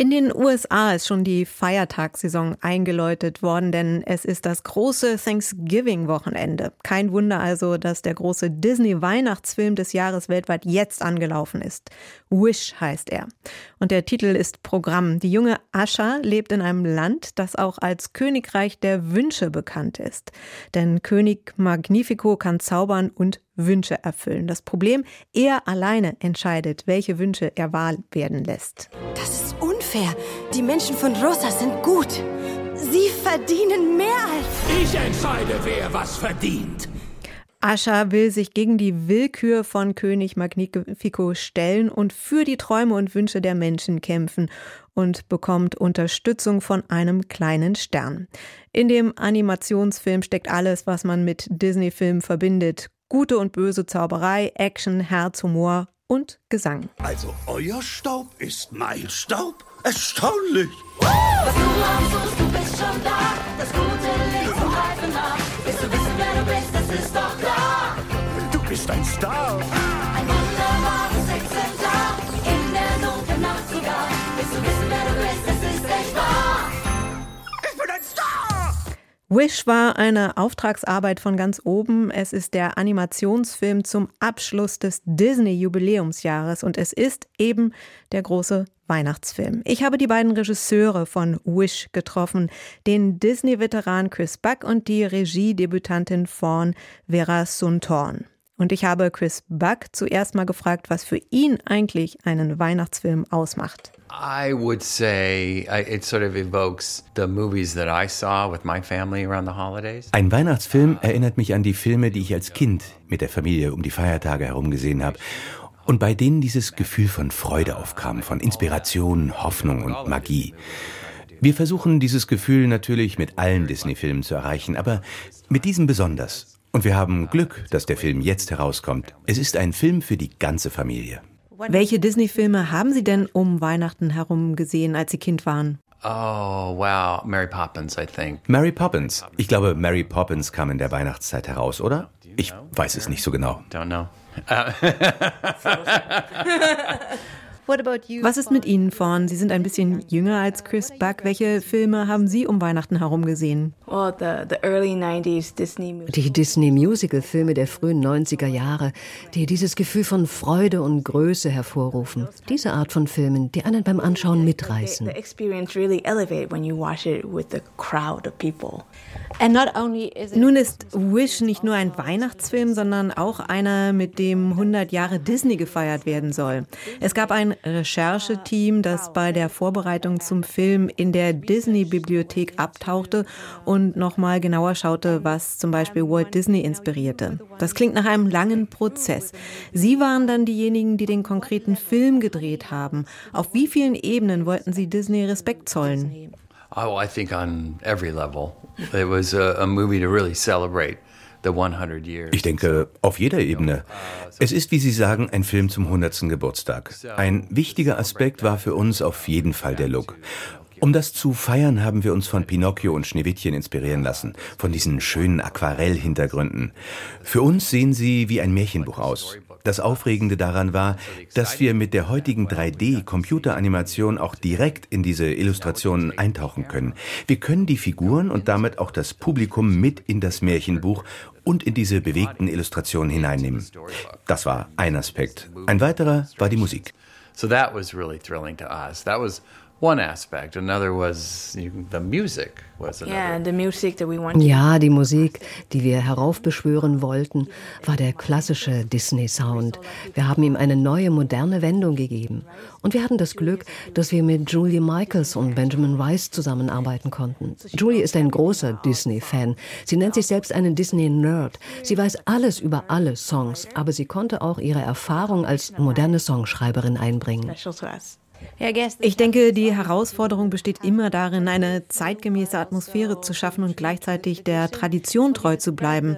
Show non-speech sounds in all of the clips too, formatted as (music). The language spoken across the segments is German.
in den USA ist schon die Feiertagssaison eingeläutet worden, denn es ist das große Thanksgiving-Wochenende. Kein Wunder also, dass der große Disney-Weihnachtsfilm des Jahres weltweit jetzt angelaufen ist. Wish heißt er. Und der Titel ist Programm. Die junge Ascha lebt in einem Land, das auch als Königreich der Wünsche bekannt ist. Denn König Magnifico kann zaubern und Wünsche erfüllen. Das Problem, er alleine entscheidet, welche Wünsche er wahr werden lässt. Das ist unfair. Die Menschen von Rosa sind gut. Sie verdienen mehr als... Ich entscheide, wer was verdient. Ascha will sich gegen die Willkür von König Magnifico stellen und für die Träume und Wünsche der Menschen kämpfen und bekommt Unterstützung von einem kleinen Stern. In dem Animationsfilm steckt alles, was man mit Disney-Filmen verbindet. Gute und böse Zauberei, Action, Herz, Humor und Gesang. Also euer Staub ist mein Staub? Erstaunlich! Was du machst, du bist schon da. Das Gute liegt zum Reifen nach. Willst du wissen, wer du bist, das ist doch klar. Du bist ein Star. Wish war eine Auftragsarbeit von ganz oben. Es ist der Animationsfilm zum Abschluss des Disney-Jubiläumsjahres und es ist eben der große Weihnachtsfilm. Ich habe die beiden Regisseure von Wish getroffen, den Disney-Veteran Chris Buck und die Regiedebütantin von Vera Suntorn. Und ich habe Chris Buck zuerst mal gefragt, was für ihn eigentlich einen Weihnachtsfilm ausmacht. I would say it sort of evokes the movies that I saw with my family around the holidays. Ein Weihnachtsfilm erinnert mich an die Filme, die ich als Kind mit der Familie um die Feiertage herum gesehen habe und bei denen dieses Gefühl von Freude aufkam, von Inspiration, Hoffnung und Magie. Wir versuchen dieses Gefühl natürlich mit allen Disney-Filmen zu erreichen, aber mit diesem besonders. Und wir haben Glück, dass der Film jetzt herauskommt. Es ist ein Film für die ganze Familie. Welche Disney-Filme haben Sie denn um Weihnachten herum gesehen, als Sie Kind waren? Oh, wow. Mary Poppins, I think. Mary Poppins. Ich glaube, Mary Poppins kam in der Weihnachtszeit heraus, oder? Ich weiß es nicht so genau. Don't know. (laughs) Was ist mit Ihnen, Fawn? Sie sind ein bisschen jünger als Chris Buck. Welche Filme haben Sie um Weihnachten herum gesehen? Die Disney-Musical-Filme der frühen 90er Jahre, die dieses Gefühl von Freude und Größe hervorrufen. Diese Art von Filmen, die einen beim Anschauen mitreißen. Nun ist Wish nicht nur ein Weihnachtsfilm, sondern auch einer, mit dem 100 Jahre Disney gefeiert werden soll. Es gab ein Rechercheteam, das bei der Vorbereitung zum Film in der Disney-Bibliothek abtauchte und nochmal genauer schaute, was zum Beispiel Walt Disney inspirierte. Das klingt nach einem langen Prozess. Sie waren dann diejenigen, die den konkreten Film gedreht haben. Auf wie vielen Ebenen wollten Sie Disney Respekt zollen? Oh, I think on every level. It was a, a movie to really celebrate ich denke, auf jeder Ebene. Es ist, wie Sie sagen, ein Film zum 100. Geburtstag. Ein wichtiger Aspekt war für uns auf jeden Fall der Look. Um das zu feiern, haben wir uns von Pinocchio und Schneewittchen inspirieren lassen, von diesen schönen Aquarellhintergründen. Für uns sehen sie wie ein Märchenbuch aus. Das Aufregende daran war, dass wir mit der heutigen 3D-Computeranimation auch direkt in diese Illustrationen eintauchen können. Wir können die Figuren und damit auch das Publikum mit in das Märchenbuch und in diese bewegten Illustrationen hineinnehmen. Das war ein Aspekt. Ein weiterer war die Musik. So that was really thrilling to us. That was one aspect. Another was the music. Was yeah, the music that we wanted. Ja, die Musik, die wir heraufbeschwören wollten, war der klassische Disney-Sound. Wir haben ihm eine neue, moderne Wendung gegeben. Und wir hatten das Glück, dass wir mit Julie Michaels und Benjamin Rice zusammenarbeiten konnten. Julie ist ein großer Disney-Fan. Sie nennt sich selbst einen Disney-Nerd. Sie weiß alles über alle Songs, aber sie konnte auch ihre Erfahrung als moderne Songschreiberin einbringen. Ich denke, die Herausforderung besteht immer darin, eine zeitgemäße Atmosphäre zu schaffen und gleichzeitig der Tradition treu zu bleiben.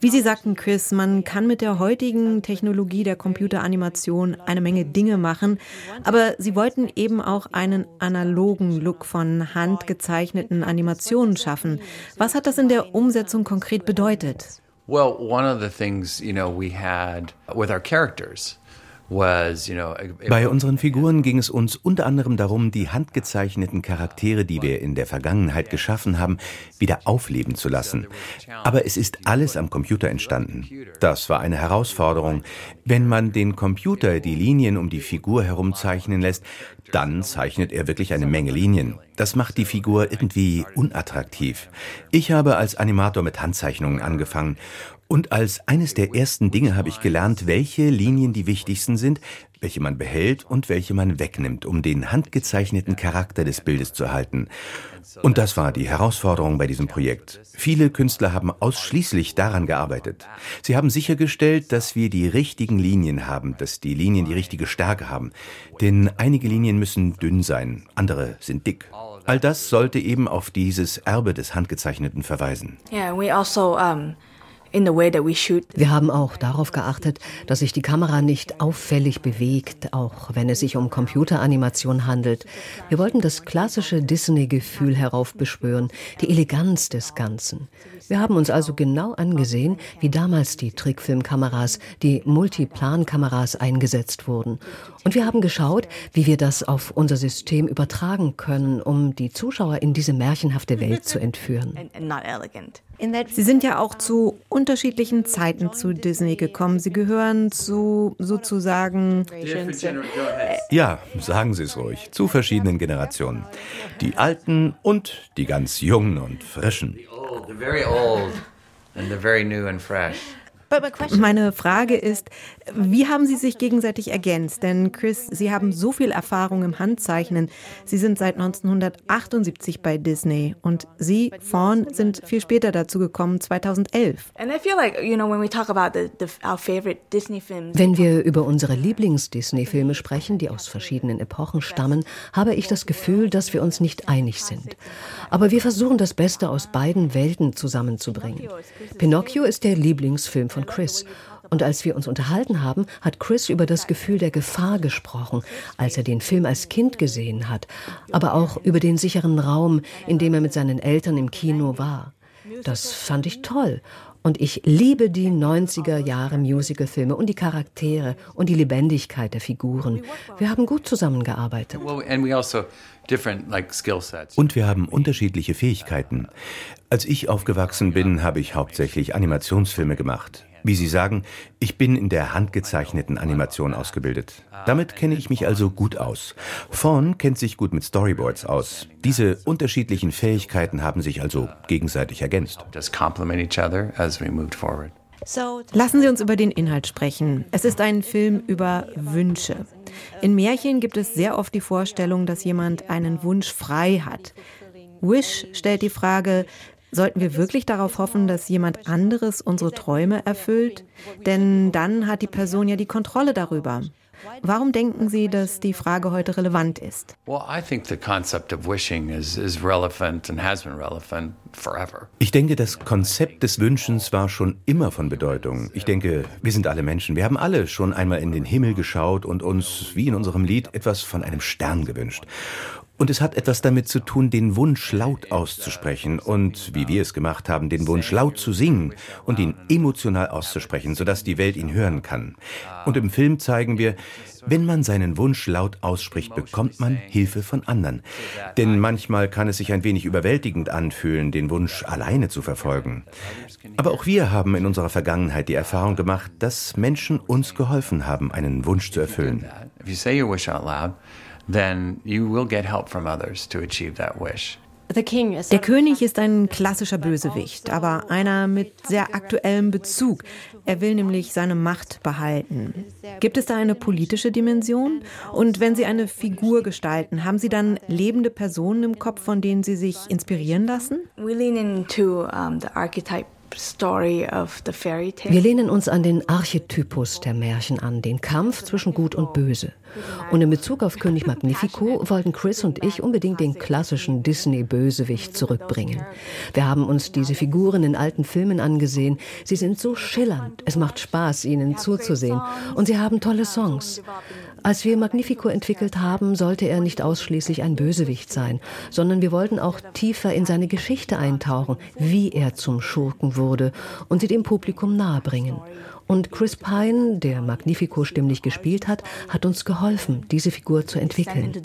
Wie Sie sagten, Chris, man kann mit der heutigen Technologie der Computeranimation eine Menge Dinge machen, aber Sie wollten eben auch einen analogen Look von handgezeichneten Animationen schaffen. Was hat das in der Umsetzung konkret bedeutet? Well, one of the things, you know, we had with our characters bei unseren Figuren ging es uns unter anderem darum, die handgezeichneten Charaktere, die wir in der Vergangenheit geschaffen haben, wieder aufleben zu lassen. Aber es ist alles am Computer entstanden. Das war eine Herausforderung. Wenn man den Computer die Linien um die Figur herum zeichnen lässt, dann zeichnet er wirklich eine Menge Linien. Das macht die Figur irgendwie unattraktiv. Ich habe als Animator mit Handzeichnungen angefangen und als eines der ersten Dinge habe ich gelernt, welche Linien die wichtigsten sind, welche man behält und welche man wegnimmt, um den handgezeichneten Charakter des Bildes zu erhalten. Und das war die Herausforderung bei diesem Projekt. Viele Künstler haben ausschließlich daran gearbeitet. Sie haben sichergestellt, dass wir die richtigen Linien haben, dass die Linien die richtige Stärke haben. Denn einige Linien müssen dünn sein, andere sind dick. All das sollte eben auf dieses Erbe des Handgezeichneten verweisen. Yeah, we also um wir haben auch darauf geachtet, dass sich die Kamera nicht auffällig bewegt, auch wenn es sich um Computeranimation handelt. Wir wollten das klassische Disney-Gefühl heraufbeschwören, die Eleganz des Ganzen. Wir haben uns also genau angesehen, wie damals die Trickfilmkameras, die Multiplan-Kameras eingesetzt wurden. Und wir haben geschaut, wie wir das auf unser System übertragen können, um die Zuschauer in diese märchenhafte Welt zu entführen. Sie sind ja auch zu unterschiedlichen Zeiten zu Disney gekommen. Sie gehören zu sozusagen. Ja, sagen Sie es ruhig. Zu verschiedenen Generationen. Die Alten und die ganz Jungen und Frischen. The very old and the very new and fresh. Meine Frage ist, wie haben Sie sich gegenseitig ergänzt? Denn Chris, Sie haben so viel Erfahrung im Handzeichnen. Sie sind seit 1978 bei Disney und Sie, Fawn, sind viel später dazu gekommen, 2011. Wenn wir über unsere Lieblings-Disney-Filme sprechen, die aus verschiedenen Epochen stammen, habe ich das Gefühl, dass wir uns nicht einig sind. Aber wir versuchen das Beste aus beiden Welten zusammenzubringen. Pinocchio ist der Lieblingsfilm von Chris. Und als wir uns unterhalten haben, hat Chris über das Gefühl der Gefahr gesprochen, als er den Film als Kind gesehen hat, aber auch über den sicheren Raum, in dem er mit seinen Eltern im Kino war. Das fand ich toll. Und ich liebe die 90er Jahre Musicalfilme und die Charaktere und die Lebendigkeit der Figuren. Wir haben gut zusammengearbeitet. Also und wir haben unterschiedliche Fähigkeiten. Als ich aufgewachsen bin, habe ich hauptsächlich Animationsfilme gemacht. Wie Sie sagen, ich bin in der handgezeichneten Animation ausgebildet. Damit kenne ich mich also gut aus. Fawn kennt sich gut mit Storyboards aus. Diese unterschiedlichen Fähigkeiten haben sich also gegenseitig ergänzt. Lassen Sie uns über den Inhalt sprechen. Es ist ein Film über Wünsche. In Märchen gibt es sehr oft die Vorstellung, dass jemand einen Wunsch frei hat. Wish stellt die Frage, Sollten wir wirklich darauf hoffen, dass jemand anderes unsere Träume erfüllt? Denn dann hat die Person ja die Kontrolle darüber. Warum denken Sie, dass die Frage heute relevant ist? Ich denke, das Konzept des Wünschens war schon immer von Bedeutung. Ich denke, wir sind alle Menschen. Wir haben alle schon einmal in den Himmel geschaut und uns, wie in unserem Lied, etwas von einem Stern gewünscht. Und es hat etwas damit zu tun, den Wunsch laut auszusprechen und, wie wir es gemacht haben, den Wunsch laut zu singen und ihn emotional auszusprechen, sodass die Welt ihn hören kann. Und im Film zeigen wir, wenn man seinen Wunsch laut ausspricht, bekommt man Hilfe von anderen. Denn manchmal kann es sich ein wenig überwältigend anfühlen, den Wunsch alleine zu verfolgen. Aber auch wir haben in unserer Vergangenheit die Erfahrung gemacht, dass Menschen uns geholfen haben, einen Wunsch zu erfüllen then you will get help from others to achieve that wish. Der König ist ein klassischer Bösewicht, aber einer mit sehr aktuellem Bezug. Er will nämlich seine Macht behalten. Gibt es da eine politische Dimension? Und wenn Sie eine Figur gestalten, haben Sie dann lebende Personen im Kopf, von denen Sie sich inspirieren lassen? We lean into um, the archetype wir lehnen uns an den Archetypus der Märchen an, den Kampf zwischen Gut und Böse. Und in Bezug auf König Magnifico wollten Chris und ich unbedingt den klassischen Disney-Bösewicht zurückbringen. Wir haben uns diese Figuren in alten Filmen angesehen. Sie sind so schillernd. Es macht Spaß, ihnen zuzusehen. Und sie haben tolle Songs. Als wir Magnifico entwickelt haben, sollte er nicht ausschließlich ein Bösewicht sein, sondern wir wollten auch tiefer in seine Geschichte eintauchen, wie er zum Schurken wurde und sie dem Publikum nahebringen. Und Chris Pine, der Magnifico stimmlich gespielt hat, hat uns geholfen, diese Figur zu entwickeln. (laughs)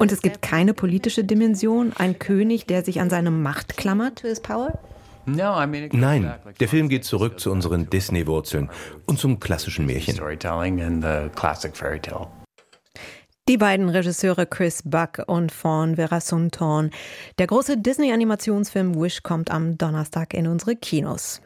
Und es gibt keine politische Dimension, ein König, der sich an seine Macht klammert. Nein, der Film geht zurück zu unseren Disney-Wurzeln und zum klassischen Märchen. Die beiden Regisseure Chris Buck und Fawn Verasuntorn. Der große Disney-Animationsfilm Wish kommt am Donnerstag in unsere Kinos.